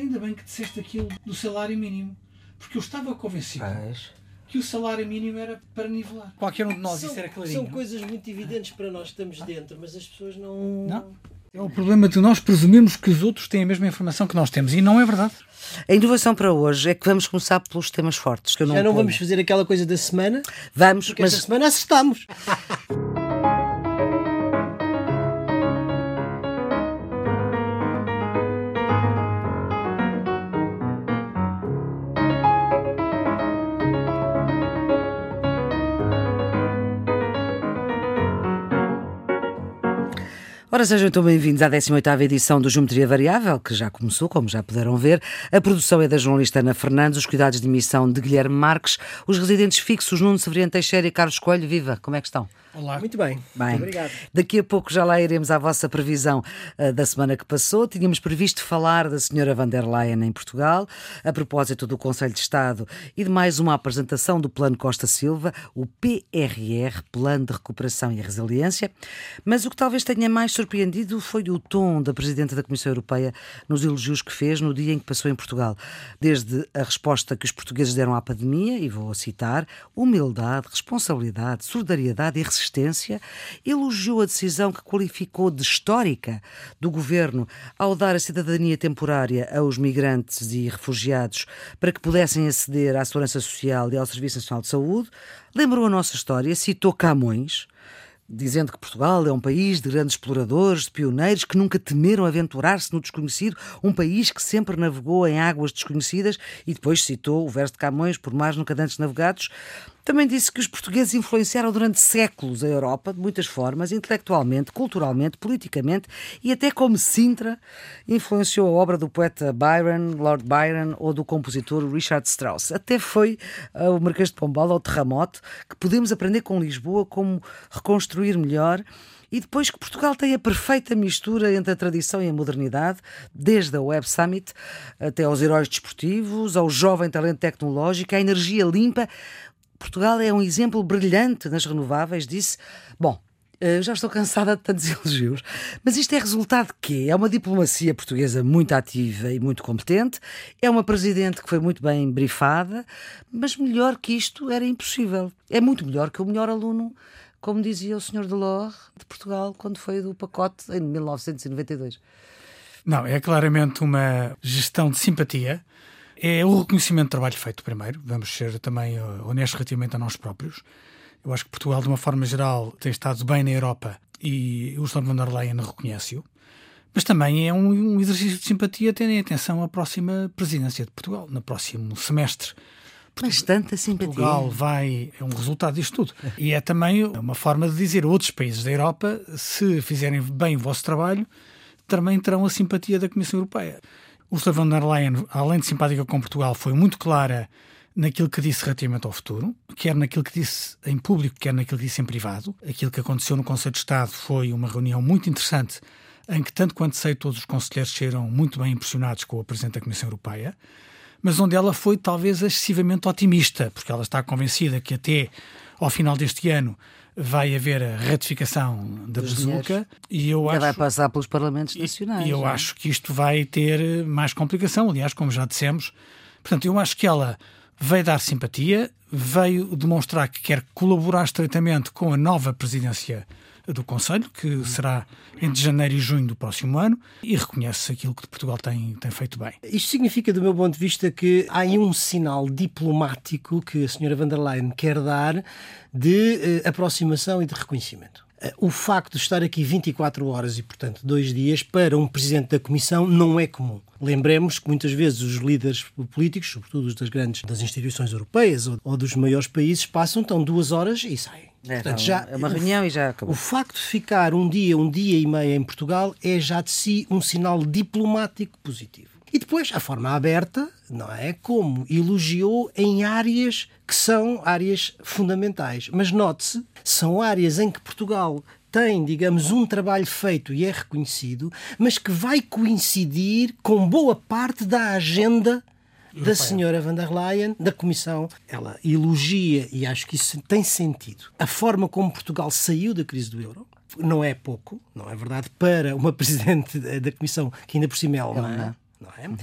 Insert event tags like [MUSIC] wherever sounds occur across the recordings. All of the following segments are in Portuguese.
ainda bem que disseste aquilo do salário mínimo, porque eu estava convencido Mas, que o salário mínimo era para nivelar. Qualquer um de nós, são, isso era clarinho. são coisas muito evidentes para nós que estamos dentro, mas as pessoas não. Não? É o problema de nós presumirmos que os outros têm a mesma informação que nós temos e não é verdade. a inovação para hoje é que vamos começar pelos temas fortes. Que eu não Já não ponho. vamos fazer aquela coisa da semana, Vamos, porque mas esta semana acertamos. [LAUGHS] Ora, sejam então bem-vindos à 18ª edição do Geometria Variável, que já começou, como já puderam ver. A produção é da jornalista Ana Fernandes, os cuidados de emissão de Guilherme Marques, os residentes fixos Nuno Severiano Teixeira e Carlos Coelho. Viva, como é que estão? Olá. Muito bem. Bem, Muito obrigado. daqui a pouco já lá iremos à vossa previsão ah, da semana que passou. Tínhamos previsto falar da senhora van der Leyen em Portugal, a propósito do Conselho de Estado e de mais uma apresentação do Plano Costa Silva, o PRR, Plano de Recuperação e Resiliência. Mas o que talvez tenha mais surpreendido foi o tom da Presidente da Comissão Europeia nos elogios que fez no dia em que passou em Portugal. Desde a resposta que os portugueses deram à pandemia, e vou citar, humildade, responsabilidade, solidariedade e resistência, elogiou a decisão que qualificou de histórica do governo ao dar a cidadania temporária aos migrantes e refugiados para que pudessem aceder à segurança social e ao Serviço Nacional de Saúde. Lembrou a nossa história, citou Camões dizendo que Portugal é um país de grandes exploradores, de pioneiros que nunca temeram aventurar-se no desconhecido, um país que sempre navegou em águas desconhecidas e depois citou o verso de Camões, por mais nunca antes navegados. Também disse que os portugueses influenciaram durante séculos a Europa, de muitas formas, intelectualmente, culturalmente, politicamente e até como Sintra influenciou a obra do poeta Byron, Lord Byron ou do compositor Richard Strauss. Até foi uh, o Marquês de Pombal ao terremoto que podemos aprender com Lisboa como reconstruir melhor. E depois que Portugal tem a perfeita mistura entre a tradição e a modernidade, desde a Web Summit até aos heróis desportivos, ao jovem talento tecnológico, à energia limpa. Portugal é um exemplo brilhante nas renováveis, disse. Bom, eu já estou cansada de tantos [LAUGHS] elogios, mas isto é resultado de quê? É uma diplomacia portuguesa muito ativa e muito competente, é uma presidente que foi muito bem brifada, mas melhor que isto era impossível. É muito melhor que o melhor aluno, como dizia o Sr. Delors de Portugal quando foi do pacote em 1992. Não, é claramente uma gestão de simpatia. É o reconhecimento do trabalho feito primeiro. Vamos ser também eh, honestos relativamente a nós próprios. Eu acho que Portugal, de uma forma geral, tem estado bem na Europa e o Ursula von der Leyen reconhece-o. Mas também é um, um exercício de simpatia tendo em atenção a próxima presidência de Portugal, no próximo semestre. Mas tanta simpatia. Portugal vai. É um resultado disto tudo. E é também uma forma de dizer a outros países da Europa: se fizerem bem o vosso trabalho, também terão a simpatia da Comissão Europeia. Ursula von der Leyen, além de simpática com Portugal, foi muito clara naquilo que disse relativamente ao futuro, quer naquilo que disse em público, quer naquilo que disse em privado. Aquilo que aconteceu no Conselho de Estado foi uma reunião muito interessante, em que, tanto quanto sei, todos os conselheiros saíram muito bem impressionados com o Presidente da Comissão Europeia, mas onde ela foi talvez excessivamente otimista, porque ela está convencida que até ao final deste ano vai haver a ratificação da bazuca e eu acho vai passar pelos Parlamentos Nacionais. E eu é? acho que isto vai ter mais complicação, aliás, como já dissemos. Portanto, eu acho que ela veio dar simpatia, veio demonstrar que quer colaborar estreitamente com a nova presidência do Conselho, que será entre janeiro e junho do próximo ano, e reconhece aquilo que Portugal tem, tem feito bem. Isto significa, do meu ponto de vista, que há aí um sinal diplomático que a senhora van der Leyen quer dar de eh, aproximação e de reconhecimento. Eh, O facto de estar aqui 24 horas e, portanto, dois dias para um presidente da Comissão não é comum. Lembremos que muitas vezes os líderes políticos, sobretudo os das grandes das instituições europeias ou, ou dos maiores países, passam então duas horas e saem. É, Portanto, não, já, é uma reunião e já acabou. o facto de ficar um dia, um dia e meio em Portugal é já de si um sinal diplomático positivo. E depois a forma aberta, não é? Como elogiou em áreas que são áreas fundamentais. Mas note-se, são áreas em que Portugal tem, digamos, um trabalho feito e é reconhecido, mas que vai coincidir com boa parte da agenda da senhora van der Leyen, da Comissão. Ela elogia, e acho que isso tem sentido, a forma como Portugal saiu da crise do euro. Não é pouco, não é verdade, para uma [LAUGHS] presidente da Comissão que ainda por cima é alemã. Não é? Uhum.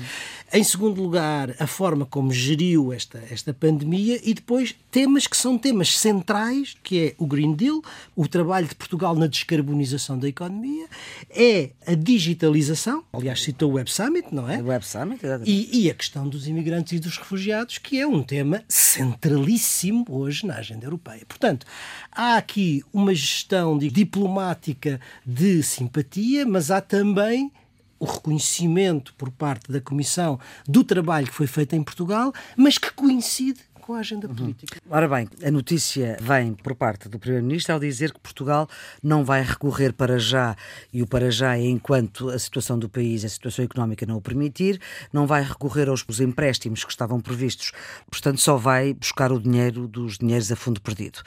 Em segundo lugar, a forma como geriu esta, esta pandemia e depois temas que são temas centrais, que é o Green Deal, o trabalho de Portugal na descarbonização da economia, é a digitalização, aliás citou o Web Summit, não é? O Web Summit, e, e a questão dos imigrantes e dos refugiados, que é um tema centralíssimo hoje na agenda europeia. Portanto, há aqui uma gestão diplomática de simpatia, mas há também o reconhecimento por parte da Comissão do trabalho que foi feito em Portugal, mas que coincide com a agenda uhum. política. Ora bem, a notícia vem por parte do Primeiro-Ministro ao dizer que Portugal não vai recorrer para já, e o para já é enquanto a situação do país, a situação económica não o permitir, não vai recorrer aos empréstimos que estavam previstos, portanto só vai buscar o dinheiro dos dinheiros a fundo perdido.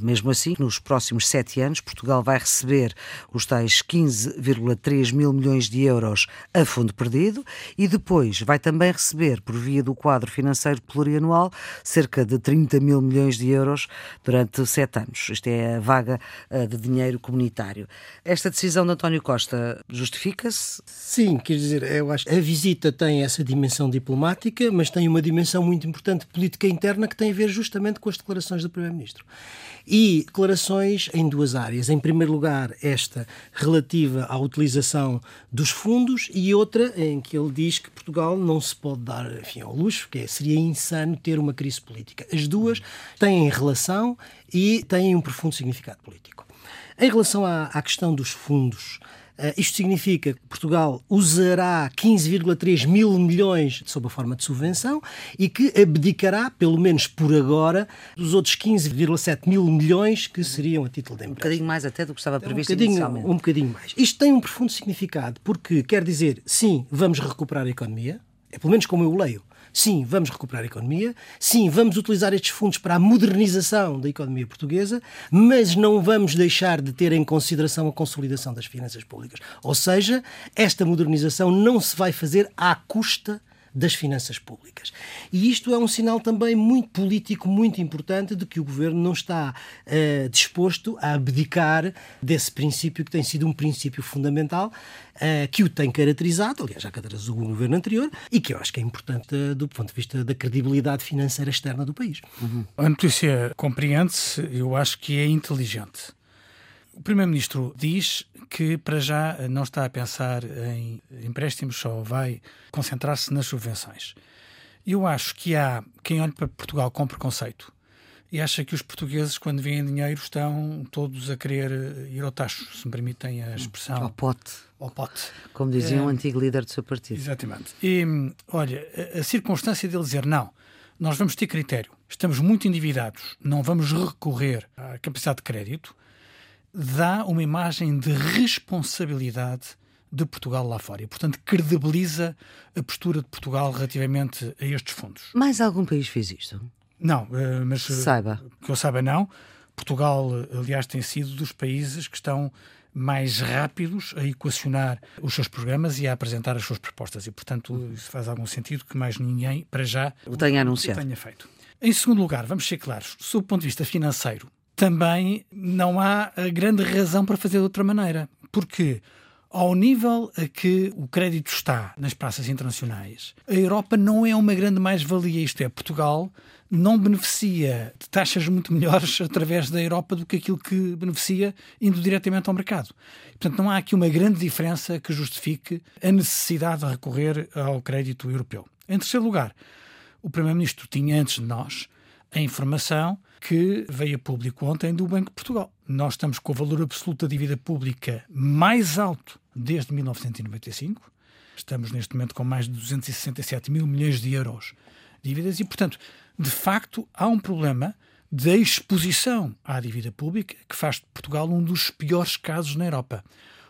Mesmo assim, nos próximos sete anos, Portugal vai receber os tais 15,3 mil milhões de euros a fundo perdido e depois vai também receber, por via do quadro financeiro plurianual, cerca cerca de 30 mil milhões de euros durante sete anos. Isto é a vaga eh, de dinheiro comunitário. Esta decisão de António Costa justifica-se? Sim, quer dizer, eu acho que a visita tem essa dimensão diplomática, mas tem uma dimensão muito importante política interna que tem a ver justamente com as declarações do Primeiro-Ministro. E declarações em duas áreas. Em primeiro lugar, esta relativa à utilização dos fundos e outra em que ele diz que Portugal não se pode dar enfim, ao luxo, que é, seria insano ter uma crise política. As duas têm relação e têm um profundo significado político. Em relação à, à questão dos fundos, Uh, isto significa que Portugal usará 15,3 mil milhões sob a forma de subvenção e que abdicará, pelo menos por agora, dos outros 15,7 mil milhões que seriam a título de empréstimo. Um bocadinho mais até do que estava previsto um inicialmente. Um bocadinho mais. Isto tem um profundo significado, porque quer dizer, sim, vamos recuperar a economia, é pelo menos como eu o leio. Sim, vamos recuperar a economia, sim, vamos utilizar estes fundos para a modernização da economia portuguesa, mas não vamos deixar de ter em consideração a consolidação das finanças públicas. Ou seja, esta modernização não se vai fazer à custa das finanças públicas. E isto é um sinal também muito político, muito importante, de que o governo não está uh, disposto a abdicar desse princípio que tem sido um princípio fundamental, uh, que o tem caracterizado, aliás, já caracterizou o governo anterior, e que eu acho que é importante uh, do ponto de vista da credibilidade financeira externa do país. Uhum. A notícia compreende-se, eu acho que é inteligente. O Primeiro-Ministro diz que, para já, não está a pensar em empréstimos, só vai concentrar-se nas subvenções. Eu acho que há quem olhe para Portugal com preconceito e acha que os portugueses, quando veem dinheiro, estão todos a querer ir ao tacho, se me permitem a expressão. Ao pote. Ao pote. Como dizia é, um antigo líder do seu partido. Exatamente. E, olha, a, a circunstância dele dizer não, nós vamos ter critério, estamos muito endividados, não vamos recorrer à capacidade de crédito, dá uma imagem de responsabilidade de Portugal lá fora e, portanto, credibiliza a postura de Portugal relativamente a estes fundos. Mais algum país fez isto? Não, eh, mas eh, saiba. que eu saiba não. Portugal, aliás, tem sido dos países que estão mais rápidos a equacionar os seus programas e a apresentar as suas propostas. E, portanto, isso faz algum sentido que mais ninguém, para já, o tenha anunciado. O tenha feito. Em segundo lugar, vamos ser claros, sob o ponto de vista financeiro, também não há grande razão para fazer de outra maneira. Porque, ao nível a que o crédito está nas praças internacionais, a Europa não é uma grande mais-valia. Isto é, Portugal não beneficia de taxas muito melhores [LAUGHS] através da Europa do que aquilo que beneficia indo diretamente ao mercado. Portanto, não há aqui uma grande diferença que justifique a necessidade de recorrer ao crédito europeu. Em terceiro lugar, o Primeiro-Ministro tinha antes de nós a informação que veio a público ontem do Banco de Portugal. Nós estamos com o valor absoluto da dívida pública mais alto desde 1995. Estamos neste momento com mais de 267 mil milhões de euros de dívidas e, portanto, de facto, há um problema de exposição à dívida pública que faz de Portugal um dos piores casos na Europa.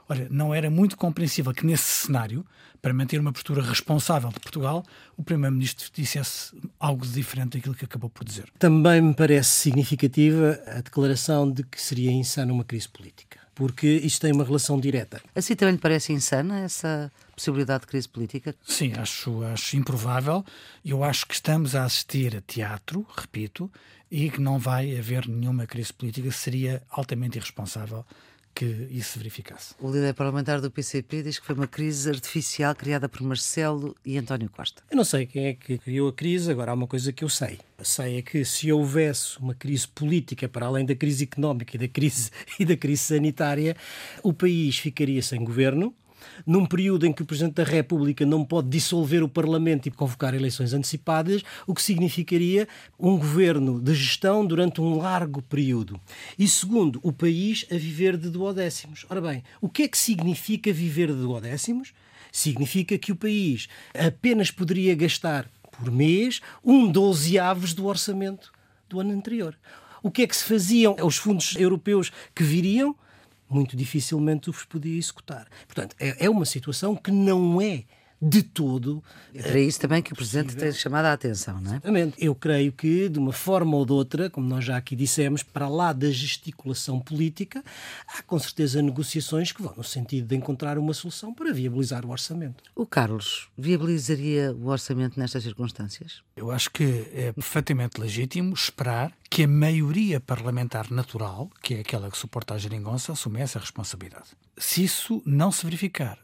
Olha, não era muito compreensível que nesse cenário, para manter uma postura responsável de Portugal, o Primeiro-Ministro dissesse algo diferente daquilo que acabou por dizer. Também me parece significativa a declaração de que seria insana uma crise política, porque isto tem uma relação direta. Assim também lhe parece insana essa possibilidade de crise política? Sim, acho, acho improvável. Eu acho que estamos a assistir a teatro, repito, e que não vai haver nenhuma crise política. Seria altamente irresponsável que isso se verificasse. O líder parlamentar do PCP diz que foi uma crise artificial criada por Marcelo e António Costa. Eu não sei quem é que criou a crise, agora há uma coisa que eu sei. Eu sei é que se houvesse uma crise política para além da crise económica e da crise, [LAUGHS] e da crise sanitária, o país ficaria sem governo, num período em que o Presidente da República não pode dissolver o Parlamento e convocar eleições antecipadas, o que significaria um governo de gestão durante um largo período. E segundo, o país a viver de duodécimos. Ora bem, o que é que significa viver de duodécimos? Significa que o país apenas poderia gastar por mês um dozeavos do orçamento do ano anterior. O que é que se faziam? Os fundos europeus que viriam muito dificilmente os podia executar. Portanto, é, é uma situação que não é de todo. É para isso também que o Presidente tem chamado a atenção, não é? Exatamente. Eu creio que, de uma forma ou de outra, como nós já aqui dissemos, para lá da gesticulação política, há com certeza negociações que vão no sentido de encontrar uma solução para viabilizar o orçamento. O Carlos viabilizaria o orçamento nestas circunstâncias? Eu acho que é perfeitamente legítimo esperar que a maioria parlamentar natural, que é aquela que suporta a geringonça, assume essa responsabilidade. Se isso não se verificar,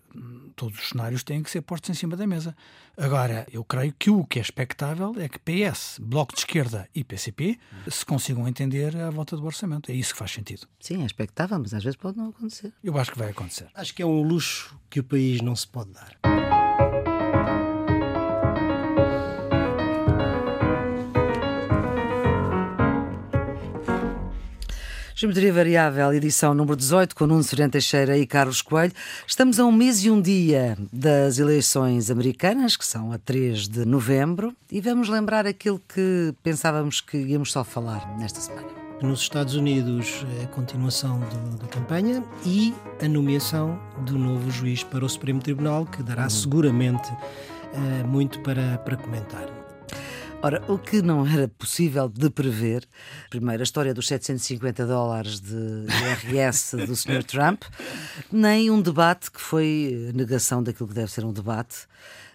todos os cenários têm que ser postos em cima da mesa. Agora, eu creio que o que é expectável é que PS, Bloco de Esquerda e PCP se consigam entender à volta do orçamento. É isso que faz sentido. Sim, é expectável, mas às vezes pode não acontecer. Eu acho que vai acontecer. Acho que é um luxo que o país não se pode dar. Geometria Variável, edição número 18, com Nuno Serena Teixeira e Carlos Coelho. Estamos a um mês e um dia das eleições americanas, que são a 3 de novembro, e vamos lembrar aquilo que pensávamos que íamos só falar nesta semana. Nos Estados Unidos, a continuação do, da campanha e a nomeação do novo juiz para o Supremo Tribunal, que dará uhum. seguramente uh, muito para, para comentar. Ora, o que não era possível de prever, primeiro, a história dos 750 dólares de IRS do Sr. Trump, nem um debate que foi negação daquilo que deve ser um debate,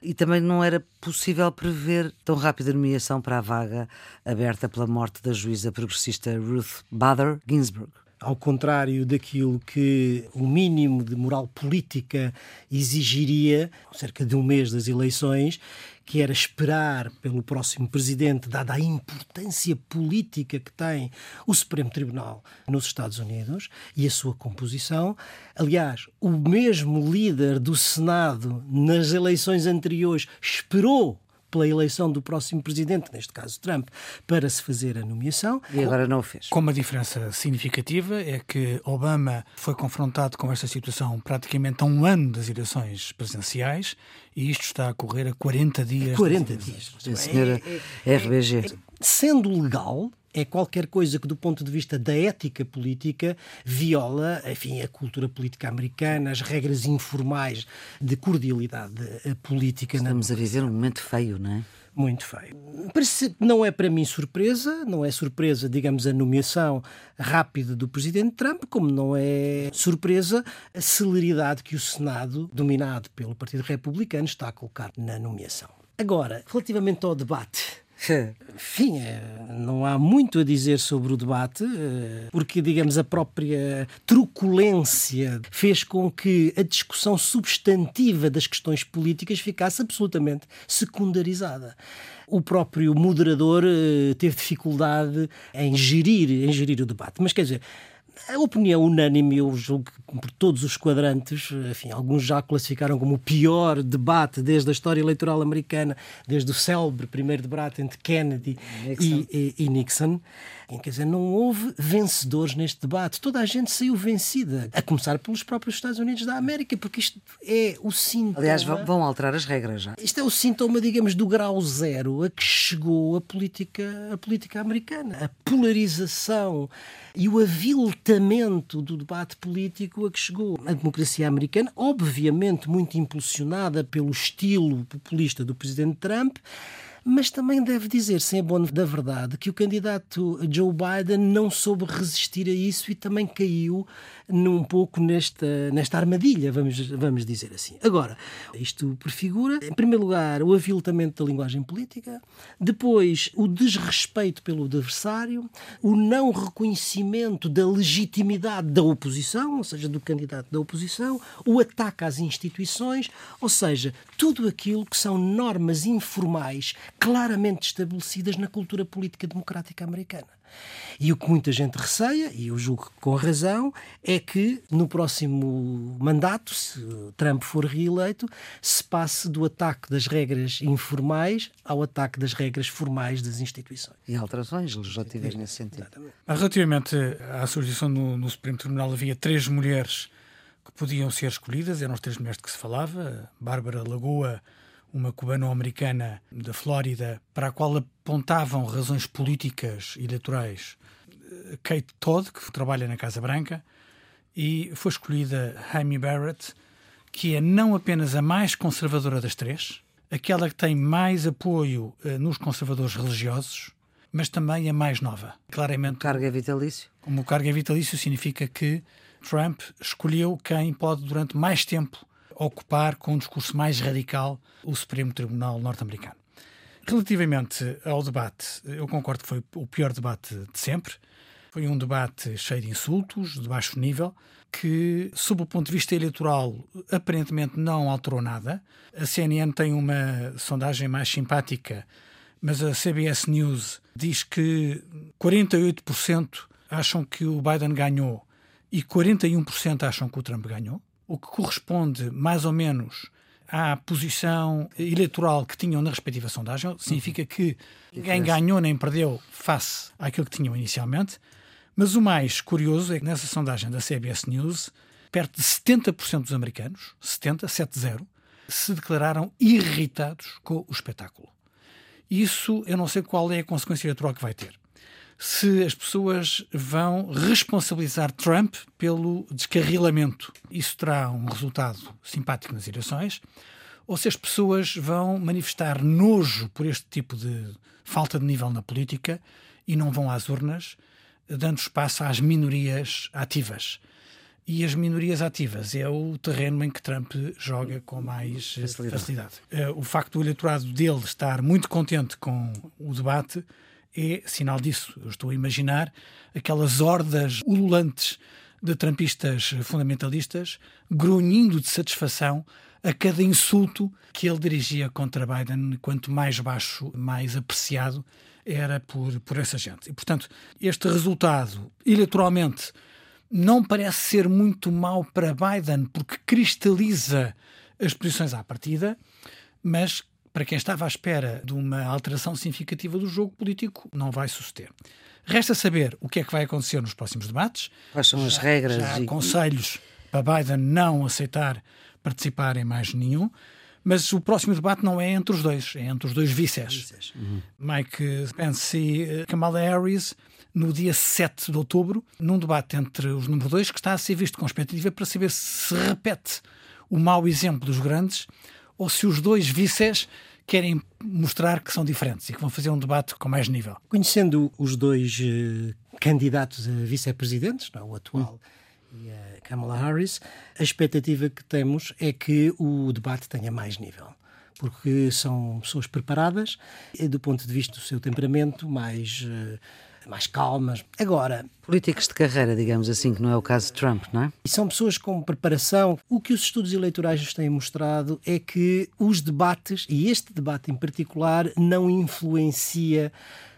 e também não era possível prever tão rápida nomeação para a vaga aberta pela morte da juíza progressista Ruth Bader Ginsburg ao contrário daquilo que o mínimo de moral política exigiria, cerca de um mês das eleições, que era esperar pelo próximo presidente, dada a importância política que tem o Supremo Tribunal nos Estados Unidos e a sua composição. Aliás, o mesmo líder do Senado nas eleições anteriores esperou pela eleição do próximo presidente, neste caso Trump, para se fazer a nomeação. E agora não o fez. Com uma diferença significativa é que Obama foi confrontado com esta situação praticamente há um ano das eleições presidenciais e isto está a correr a 40 dias. 40 dias. A senhora é, é, RBG. É, sendo legal, é qualquer coisa que, do ponto de vista da ética política, viola enfim, a cultura política americana, as regras informais de cordialidade eh, política. Estamos a viver um momento feio, não é? Muito feio. Não é para mim surpresa, não é surpresa, digamos, a nomeação rápida do presidente Trump, como não é surpresa a celeridade que o Senado, dominado pelo Partido Republicano, está a colocar na nomeação. Agora, relativamente ao debate [LAUGHS] enfim, é, não há muito a dizer sobre o debate, eh, porque, digamos, a própria truculência fez com que a discussão substantiva das questões políticas ficasse absolutamente secundarizada. O próprio moderador eh, teve dificuldade em gerir, em gerir o debate. Mas, quer dizer, a opinião unânime, eu julgo que por todos os quadrantes, enfim, alguns já classificaram como o pior debate desde a história eleitoral americana, desde o célebre primeiro debate entre Kennedy Nixon. E, e, e Nixon. Quer dizer, não houve vencedores neste debate. Toda a gente saiu vencida, a começar pelos próprios Estados Unidos da América, porque isto é o sintoma. Aliás, vão alterar as regras já. Isto é o sintoma, digamos, do grau zero a que chegou a política, a política americana. A polarização e o aviltamento do debate político a que chegou a democracia americana, obviamente muito impulsionada pelo estilo populista do presidente Trump mas também deve dizer-se, em abono da verdade, que o candidato Joe Biden não soube resistir a isso e também caiu num pouco nesta, nesta armadilha, vamos, vamos dizer assim. Agora, isto prefigura, em primeiro lugar, o aviltamento da linguagem política, depois o desrespeito pelo adversário, o não reconhecimento da legitimidade da oposição, ou seja, do candidato da oposição, o ataque às instituições, ou seja, tudo aquilo que são normas informais claramente estabelecidas na cultura política democrática americana. E o que muita gente receia, e eu julgo com razão, é que no próximo mandato, se Trump for reeleito, se passe do ataque das regras informais ao ataque das regras formais das instituições. E alterações legislativas nesse sentido. Relativamente à sugestão no, no Supremo Tribunal, havia três mulheres que podiam ser escolhidas, eram as três mulheres de que se falava, Bárbara Lagoa, uma cubano-americana da Flórida, para a qual apontavam razões políticas e eleitorais Kate Todd, que trabalha na Casa Branca, e foi escolhida Amy Barrett, que é não apenas a mais conservadora das três, aquela que tem mais apoio uh, nos conservadores religiosos, mas também a mais nova. Claramente. O cargo é vitalício? Como o cargo é vitalício, significa que Trump escolheu quem pode, durante mais tempo, ocupar com um discurso mais radical o Supremo Tribunal norte-americano. Relativamente ao debate, eu concordo que foi o pior debate de sempre. Foi um debate cheio de insultos, de baixo nível, que, sob o ponto de vista eleitoral, aparentemente não alterou nada. A CNN tem uma sondagem mais simpática, mas a CBS News diz que 48% acham que o Biden ganhou e 41% acham que o Trump ganhou, o que corresponde mais ou menos à posição eleitoral que tinham na respectiva sondagem. Significa que ninguém ganhou nem perdeu face àquilo que tinham inicialmente. Mas o mais curioso é que nessa sondagem da CBS News, perto de 70% dos americanos, 70, 70, se declararam irritados com o espetáculo. Isso eu não sei qual é a consequência eleitoral que vai ter. Se as pessoas vão responsabilizar Trump pelo descarrilamento, isso terá um resultado simpático nas eleições, ou se as pessoas vão manifestar nojo por este tipo de falta de nível na política e não vão às urnas dando espaço às minorias ativas. E as minorias ativas é o terreno em que Trump joga com mais facilidade. facilidade. Eh, o facto do eleitorado dele estar muito contente com o debate é sinal disso. Eu estou a imaginar aquelas hordas ululantes de trampistas fundamentalistas grunhindo de satisfação a cada insulto que ele dirigia contra Biden, quanto mais baixo, mais apreciado era por, por essa gente. E, portanto, este resultado, eleitoralmente, não parece ser muito mau para Biden, porque cristaliza as posições à partida, mas para quem estava à espera de uma alteração significativa do jogo político, não vai suceder. Resta saber o que é que vai acontecer nos próximos debates. Quais são as regras? Já há e... conselhos para Biden não aceitar participar em mais nenhum. Mas o próximo debate não é entre os dois, é entre os dois vices. Uhum. Mike Pence e eh, Kamala Harris no dia 7 de outubro, num debate entre os número dois que está a ser visto com expectativa para saber se repete o mau exemplo dos grandes ou se os dois vices querem mostrar que são diferentes e que vão fazer um debate com mais nível. Conhecendo os dois uh, candidatos a vice-presidentes, o atual uhum e a Kamala Harris, a expectativa que temos é que o debate tenha mais nível. Porque são pessoas preparadas, do ponto de vista do seu temperamento, mais, eh, mais calmas. Agora. Políticos de carreira, digamos assim, que não é o caso de Trump, não é? E são pessoas com preparação. O que os estudos eleitorais nos têm mostrado é que os debates, e este debate em particular, não influencia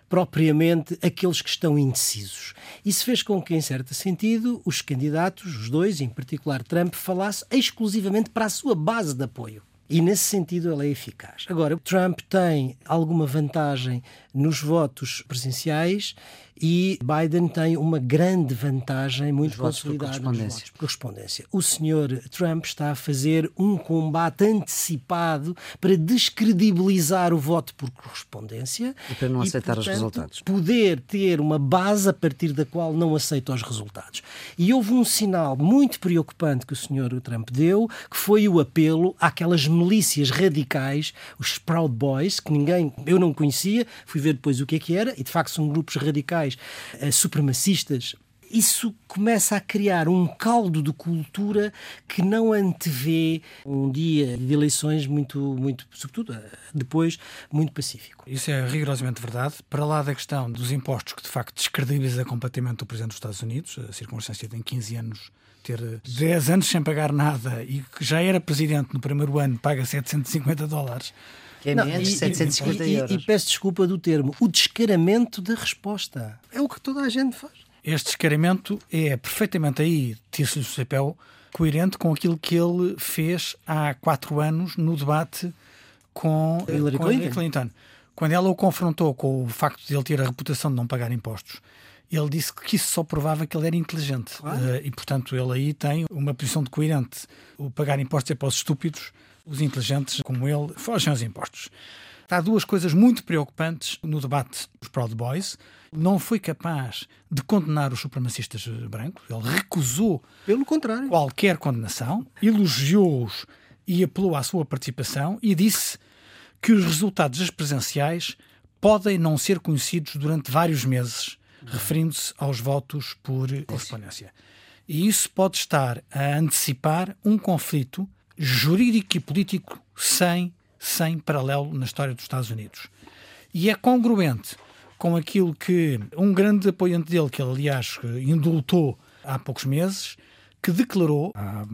propriamente aqueles que estão indecisos. Isso fez com que, em certo sentido, os candidatos, os dois, em particular Trump, falasse exclusivamente para a sua base de apoio. E nesse sentido ela é eficaz. Agora, Trump tem alguma vantagem nos votos presenciais e Biden tem uma grande vantagem muito consolidada por correspondência. por correspondência. O senhor Trump está a fazer um combate antecipado para descredibilizar o voto por correspondência e para não aceitar portanto, os resultados. Poder ter uma base a partir da qual não aceita os resultados. E houve um sinal muito preocupante que o senhor Trump deu, que foi o apelo àquelas milícias radicais, os Proud Boys, que ninguém, eu não conhecia, fui ver depois o que é que era, e de facto são grupos radicais uh, supremacistas isso começa a criar um caldo de cultura que não antevê um dia de eleições muito, muito sobretudo eh, depois, muito pacífico. Isso é rigorosamente verdade. Para lá da questão dos impostos, que de facto descredibiliza completamente o Presidente dos Estados Unidos, a circunstância em 15 anos ter 10 anos sem pagar nada e que já era Presidente no primeiro ano, paga 750 dólares. Que é menos, não, e, 750 e, euros. E, e peço desculpa do termo, o descaramento da resposta. É o que toda a gente faz. Este descaramento é perfeitamente aí, tira-se-lhe o chapéu, coerente com aquilo que ele fez há quatro anos no debate com Hillary, com Clinton. Clinton. Quando ela o confrontou com o facto de ele ter a reputação de não pagar impostos, ele disse que isso só provava que ele era inteligente. Claro. Uh, e, portanto, ele aí tem uma posição de coerente. O pagar impostos é para os estúpidos, os inteligentes, como ele, fogem aos impostos. Há duas coisas muito preocupantes no debate dos Proud Boys. Não foi capaz de condenar os supremacistas brancos, ele recusou Pelo contrário. qualquer condenação, elogiou-os e apelou à sua participação e disse que os resultados das presenciais podem não ser conhecidos durante vários meses, referindo-se aos votos por correspondência. E isso pode estar a antecipar um conflito jurídico e político sem sem paralelo na história dos Estados Unidos. E é congruente com aquilo que um grande apoiante dele, que ele, aliás, indultou há poucos meses, que declarou há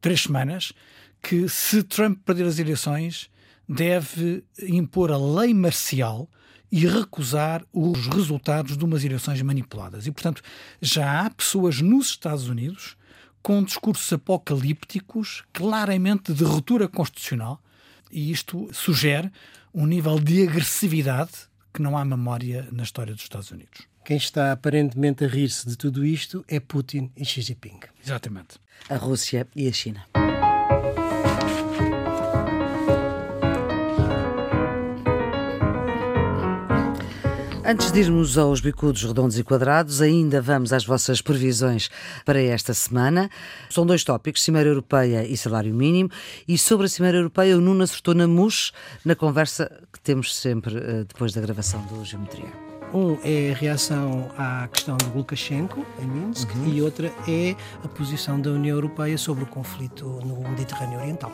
três semanas que se Trump perder as eleições, deve impor a lei marcial e recusar os resultados de umas eleições manipuladas. E, portanto, já há pessoas nos Estados Unidos com discursos apocalípticos, claramente de ruptura constitucional, e isto sugere um nível de agressividade que não há memória na história dos Estados Unidos. Quem está aparentemente a rir-se de tudo isto é Putin e Xi Jinping. Exatamente. A Rússia e a China. Antes de irmos aos bicudos redondos e quadrados, ainda vamos às vossas previsões para esta semana. São dois tópicos, Cimeira Europeia e salário mínimo. E sobre a Cimeira Europeia, o Nuno acertou na MUS, na conversa que temos sempre uh, depois da gravação do Geometria. Um é a reação à questão de Lukashenko, em Minsk, uhum. e outra é a posição da União Europeia sobre o conflito no Mediterrâneo Oriental.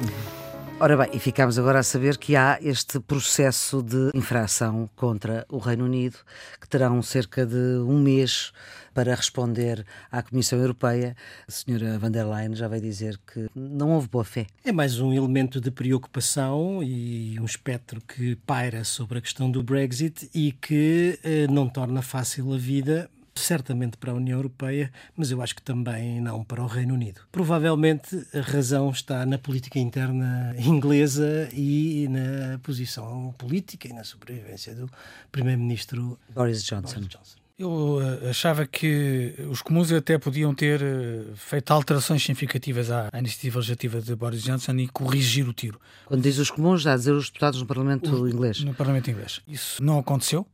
Uhum. Ora bem, e ficamos agora a saber que há este processo de infração contra o Reino Unido, que terão cerca de um mês para responder à Comissão Europeia. A senhora van der Leyen já vai dizer que não houve boa fé. É mais um elemento de preocupação e um espectro que paira sobre a questão do Brexit e que eh, não torna fácil a vida certamente para a União Europeia, mas eu acho que também não para o Reino Unido. Provavelmente a razão está na política interna inglesa e na posição política e na sobrevivência do Primeiro-Ministro Boris Johnson. Boris Johnson. Eu uh, achava que os comuns até podiam ter uh, feito alterações significativas à, iniciativa legislativa de Boris Johnson e corrigir o tiro. Quando diz os comuns, já a dizer os deputados no Parlamento os, inglês. No Parlamento inglês. Isso não aconteceu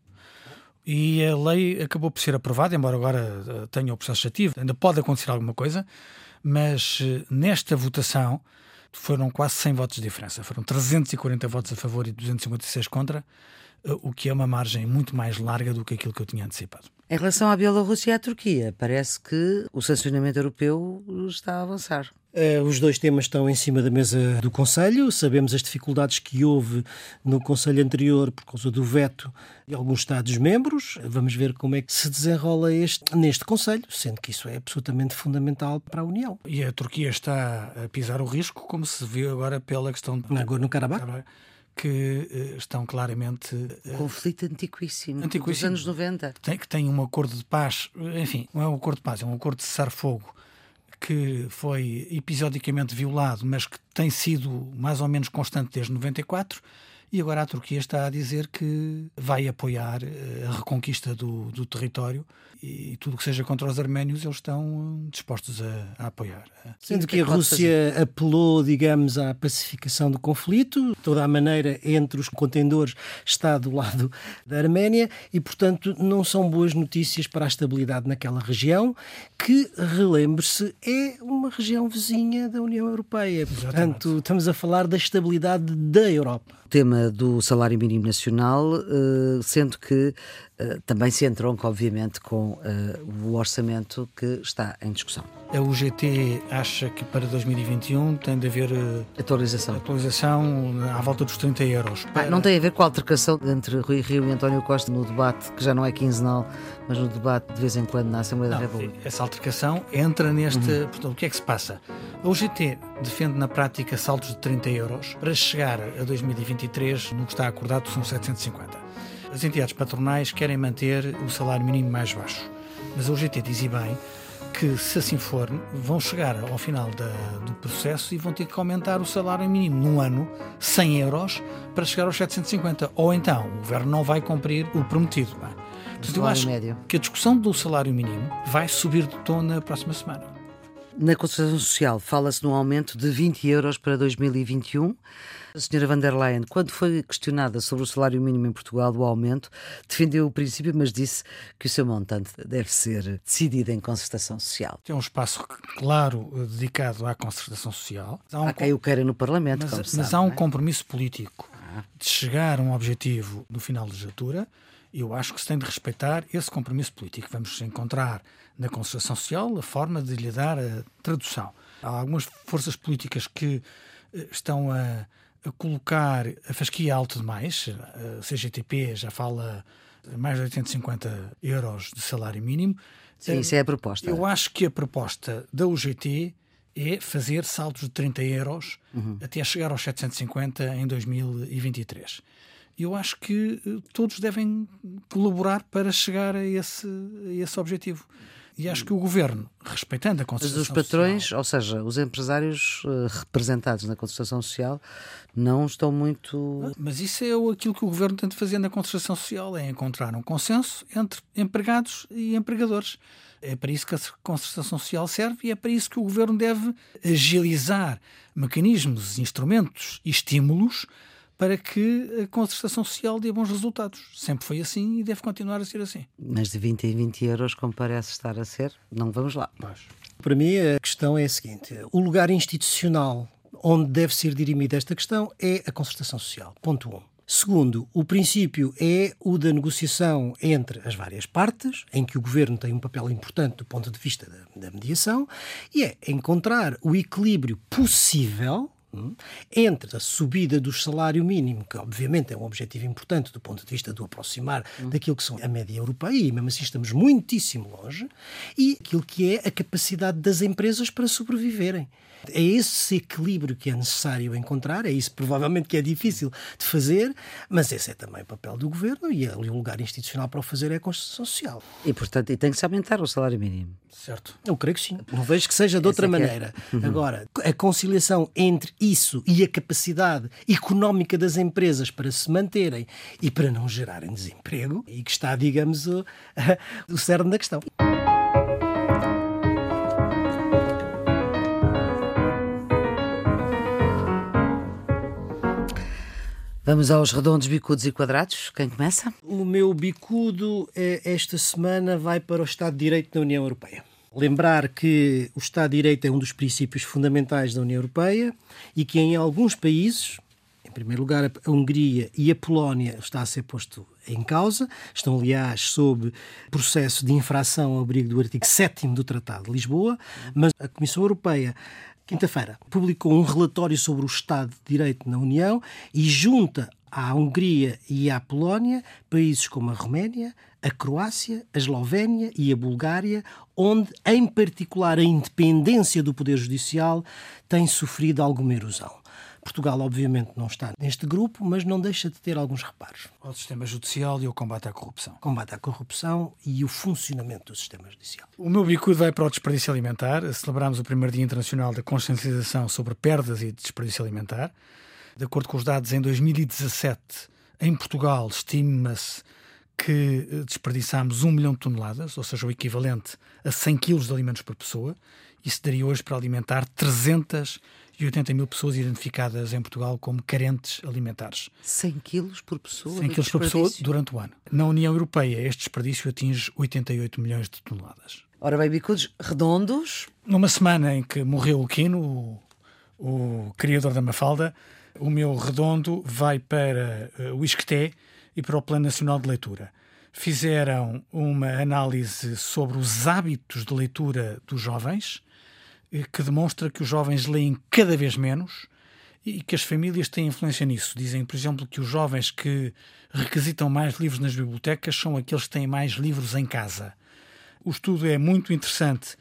e a lei acabou por ser aprovada, embora agora eh, tenha o processo legislativo, ainda pode acontecer alguma coisa, mas eh, nesta votação foram quase 100 votos de diferença. Foram 340 votos a favor e 256 contra, eh, o que é uma margem muito mais larga do que aquilo que eu tinha antecipado. Em relação à Bielorrússia e à Turquia, parece que o sancionamento europeu está a avançar. Uh, os dois temas estão em cima da mesa do Conselho. Sabemos as dificuldades que houve no Conselho anterior por causa do veto de alguns Estados-membros. Vamos ver como é que se desenrola este, neste Conselho, sendo que isso é absolutamente fundamental para a União. E a Turquia está a pisar o risco, como se viu agora pela questão de... Agora no Karabakh? que uh, estão claramente. Uh, Conflito antiquíssimo, antiquíssimo, dos anos 90. Tem, que tem um acordo de paz, enfim, não é um acordo de paz, é um acordo de cessar-fogo que foi episodicamente violado, mas que tem sido mais ou menos constante desde 94 e agora a Turquia está a dizer que vai apoiar eh, a reconquista do, do território e tudo que seja contra os arménios eles estão dispostos a, a apoiar. Sendo que, que a Rússia fazer? apelou, digamos, à pacificação do conflito, toda a maneira entre os contendores está do lado da Arménia e, portanto, não são boas notícias para a estabilidade naquela região, que, relembre-se, é uma região vizinha da União Europeia. Portanto, estamos a falar da estabilidade da Europa tema do salário mínimo nacional, eh, sendo que eh, também se entronca, obviamente, com eh, o orçamento que está em discussão. A UGT acha que para 2021 tem de haver atualização, atualização à volta dos 30 euros. Para... Ah, não tem a ver com a altercação entre Rui Rio e António Costa no debate, que já não é quinzenal, mas no debate de vez em quando na Assembleia não, da República. Essa altercação entra neste. Uhum. Portanto, o que é que se passa? A UGT defende na prática saltos de 30 euros para chegar a 2023 no que está acordado são 750. As entidades patronais querem manter o salário mínimo mais baixo, mas a UGT diz e bem que, se assim for, vão chegar ao final da, do processo e vão ter que aumentar o salário mínimo num ano 100 euros para chegar aos 750. Ou então o governo não vai cumprir o prometido. Portanto, eu acho médio. que a discussão do salário mínimo vai subir de tom na próxima semana. Na Constituição Social fala-se num aumento de 20 euros para 2021. A senhora van der Leyen, quando foi questionada sobre o salário mínimo em Portugal, o aumento, defendeu o princípio, mas disse que o seu montante deve ser decidido em concertação social. Tem um espaço claro dedicado à concertação social. Há, um há quem o queira no Parlamento, mas, mas sabe, há um é? compromisso político ah. de chegar a um objetivo no final da legislatura. Eu acho que se tem de respeitar esse compromisso político. Vamos encontrar na concertação social a forma de lhe dar a tradução. Há algumas forças políticas que eh, estão a a colocar a fasquia alto demais. A CGTP já fala mais de 850 euros de salário mínimo. Sim, isso é a proposta. Eu acho que a proposta da UGT é fazer saltos de 30 euros uhum. até chegar aos 750 em 2023. Eu acho que eh, todos devem colaborar para chegar a esse, a esse objetivo. E acho que o governo, respeitando a Constituição Mas os patrões, social, ou seja, os empresários uh, representados na Constituição Social, não estão muito. Mas isso é aquilo que o governo tem de fazer na Constituição Social: é encontrar um consenso entre empregados e empregadores. É para isso que a Constituição Social serve e é para isso que o governo deve agilizar mecanismos, instrumentos e estímulos para que a concertação social dê bons resultados. Sempre foi assim e deve continuar a ser assim. Mas de 20 em 20 euros, como parece estar a ser, não vamos lá. Mas... Para mim, a questão é a seguinte: o lugar institucional onde deve ser dirimida esta questão é a concertação social. Ponto 1. Um. Segundo, o princípio é o da negociação entre as várias partes, em que o governo tem um papel importante do ponto de vista da, da mediação, e é encontrar o equilíbrio possível? Entre a subida do salário mínimo, que obviamente é um objetivo importante do ponto de vista do aproximar daquilo que são a média europeia, e mesmo assim estamos muitíssimo longe, e aquilo que é a capacidade das empresas para sobreviverem. É esse equilíbrio que é necessário encontrar, é isso provavelmente que é difícil de fazer, mas esse é também o papel do governo e o lugar institucional para o fazer é a Constituição Social. E, portanto, e tem que se aumentar o salário mínimo. Certo. Eu creio que sim. Não vejo que seja de outra é maneira. É. Uhum. Agora, a conciliação entre isso e a capacidade económica das empresas para se manterem e para não gerarem desemprego, e que está, digamos, o, [LAUGHS] o cerne da questão. Vamos aos redondos, bicudos e quadrados. Quem começa? O meu bicudo é, esta semana vai para o Estado de Direito da União Europeia. Lembrar que o Estado de Direito é um dos princípios fundamentais da União Europeia e que em alguns países, em primeiro lugar a Hungria e a Polónia, está a ser posto em causa. Estão, aliás, sob processo de infração ao abrigo do artigo 7 do Tratado de Lisboa, mas a Comissão Europeia quinta-feira, publicou um relatório sobre o Estado de Direito na União e junta à Hungria e à Polónia países como a Roménia, a Croácia, a Eslovénia e a Bulgária, onde, em particular, a independência do Poder Judicial tem sofrido alguma erosão. Portugal, obviamente, não está neste grupo, mas não deixa de ter alguns reparos. O sistema judicial e o combate à corrupção. Combate à corrupção e o funcionamento do sistema judicial. O meu bicudo vai para o desperdício alimentar. Celebramos o primeiro Dia Internacional da Consciencialização sobre Perdas e Desperdício Alimentar. De acordo com os dados, em 2017, em Portugal, estima-se que eh, desperdiçámos um milhão de toneladas, ou seja, o equivalente a 100 quilos de alimentos por pessoa. Isso daria hoje para alimentar 380 mil pessoas identificadas em Portugal como carentes alimentares. 100 quilos por pessoa? 100 quilos por pessoa durante o ano. Na União Europeia, este desperdício atinge 88 milhões de toneladas. Ora bem, bicudos redondos. Numa semana em que morreu o Quino, o, o criador da Mafalda, o meu redondo vai para uh, o Isqueté e para o Plano Nacional de Leitura. Fizeram uma análise sobre os hábitos de leitura dos jovens, eh, que demonstra que os jovens leem cada vez menos e que as famílias têm influência nisso. Dizem, por exemplo, que os jovens que requisitam mais livros nas bibliotecas são aqueles que têm mais livros em casa. O estudo é muito interessante.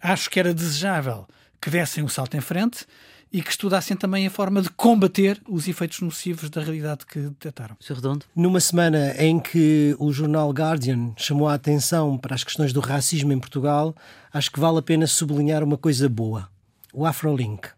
Acho que era desejável que dessem um salto em frente e que estudassem também a forma de combater os efeitos nocivos da realidade que detectaram. Sr. Redondo? Numa semana em que o jornal Guardian chamou a atenção para as questões do racismo em Portugal, acho que vale a pena sublinhar uma coisa boa: o Afrolink.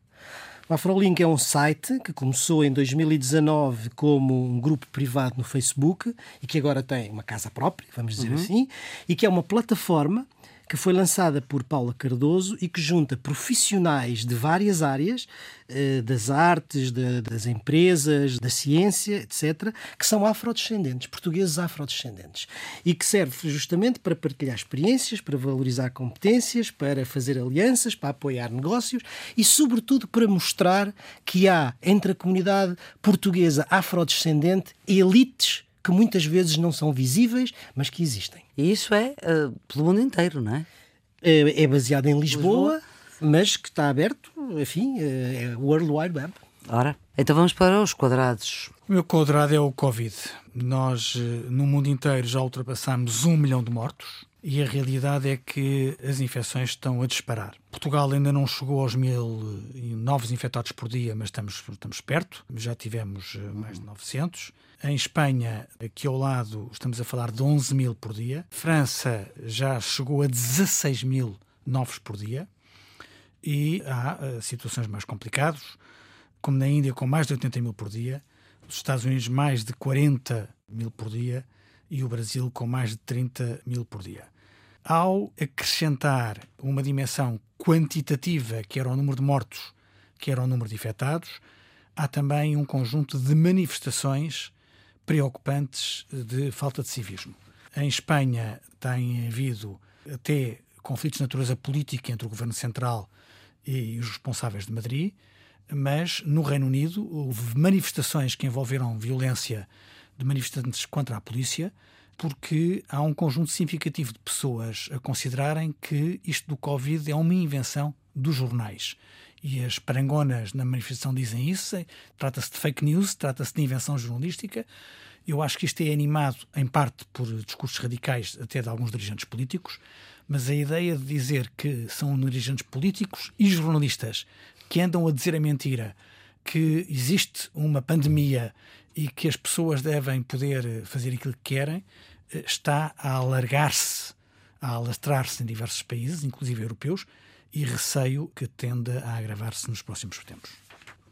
O Afrolink é um site que começou em 2019 como um grupo privado no Facebook e que agora tem uma casa própria, vamos dizer uhum. assim, e que é uma plataforma que foi lançada por Paula Cardoso e que junta profissionais de várias áreas, eh, das artes, das empresas, da ciência, etc., que são afrodescendentes, portugueses afrodescendentes, e que serve justamente para partilhar experiências, para valorizar competências, para fazer alianças, para apoiar negócios e, sobretudo, para mostrar que há entre a comunidade portuguesa afrodescendente elites que muitas vezes não são visíveis, mas que existem. E isso é uh, pelo mundo inteiro, não é? É, é baseado em Lisboa, Lisboa, mas que está aberto, enfim, eh, é World Wide Web. Ora, então vamos para os quadrados. O meu quadrado é o Covid. Nós, eh, no mundo inteiro, já ultrapassamos um milhão de mortos e a realidade é que as infecções estão a disparar. Portugal ainda não chegou aos mil novos infectados por dia, mas estamos, estamos perto, já tivemos mais de 900. Em Espanha, aqui ao lado, estamos a falar de 11 mil por dia. França já chegou a 16 mil novos por dia. E há uh, situações mais complicadas, como na Índia, com mais de 80 mil por dia. Os Estados Unidos, mais de 40 mil por dia. E o Brasil, com mais de 30 mil por dia. Ao acrescentar uma dimensão quantitativa, que era o número de mortos, que era o número de infectados, há também um conjunto de manifestações preocupantes de falta de civismo. Em Espanha tem havido até conflitos de natureza política entre o governo central e os responsáveis de Madrid, mas no Reino Unido houve manifestações que envolveram violência de manifestantes contra a polícia, porque há um conjunto significativo de pessoas a considerarem que isto do Covid é uma invenção dos jornais. E as parangonas na manifestação dizem isso. Trata-se de fake news, trata-se de invenção jornalística. Eu acho que isto é animado, em parte, por discursos radicais, até de alguns dirigentes políticos, mas a ideia de dizer que são dirigentes políticos e jornalistas que andam a dizer a mentira que existe uma pandemia e que as pessoas devem poder fazer aquilo que querem, eh, está a alargar-se, a alastrar-se em diversos países, inclusive europeus, e receio que tenda a agravar-se nos próximos tempos.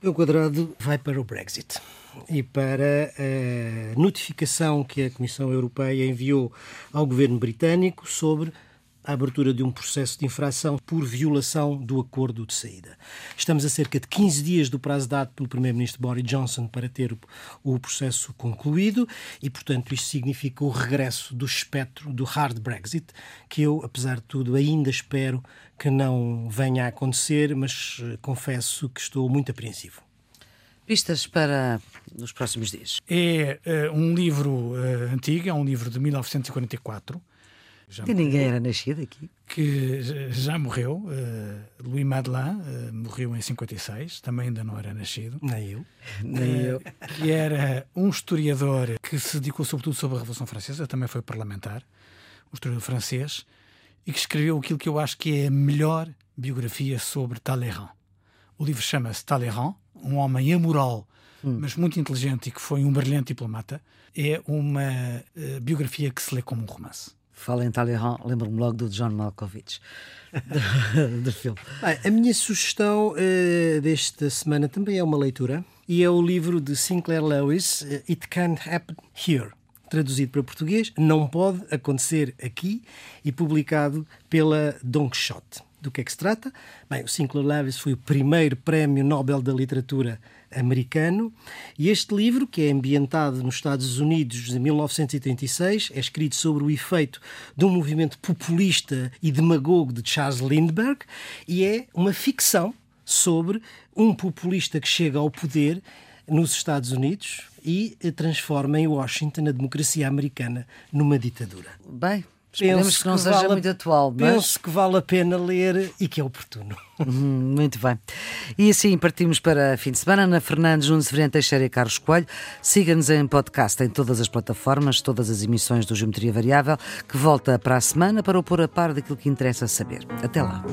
O quadrado vai para o Brexit e para a notificação que a Comissão Europeia enviou ao governo britânico sobre a abertura de um processo de infração por violação do acordo de saída. Estamos a cerca de 15 dias do prazo dado pelo Primeiro-Ministro Boris Johnson para ter o processo concluído e, portanto, isto significa o regresso do espectro do hard Brexit, que eu, apesar de tudo, ainda espero que não venha a acontecer, mas eh, confesso que estou muito apreensivo. Vistas para os próximos dias. É uh, um livro uh, antigo, é um livro de 1944 já e ninguém era nascido aqui. Que já morreu. Uh, Louis Madelin uh, morreu em 56, também ainda não era nascido. Nem eu. Nem eu. Que era um historiador que se dedicou sobretudo sobre a Revolução Francesa, também foi parlamentar, um historiador francês, e que escreveu aquilo que eu acho que é a melhor biografia sobre Talleyrand. O livro chama-se Talleyrand, um homem amoral, hum. mas muito inteligente e que foi um brilhante diplomata. É uma uh, biografia que se lê como um romance Fala em Talleyrand, lembro-me logo do John Malkovich. do [LAUGHS] filme. Bem, a minha sugestão uh, desta semana também é uma leitura e é o livro de Sinclair Lewis, uh, It Can't Happen Here. Traduzido para português, Não Pode Acontecer Aqui e publicado pela Don Quixote. Do que é que se trata? Bem, o Sinclair Lewis foi o primeiro prémio Nobel da Literatura americano e este livro, que é ambientado nos Estados Unidos de 1986, é escrito sobre o efeito de um movimento populista e demagogo de Charles Lindbergh e é uma ficção sobre um populista que chega ao poder nos Estados Unidos e transforma em Washington a democracia americana numa ditadura. Bem, Esperemos que não que seja vale, muito atual, mas... Penso que vale a pena ler e que é oportuno. Uhum, muito bem. E assim partimos para fim de semana. Ana Fernandes, Nuno Severino Teixeira e Carlos Coelho. Siga-nos em podcast em todas as plataformas, todas as emissões do Geometria Variável, que volta para a semana para o pôr a par daquilo que interessa saber. Até lá.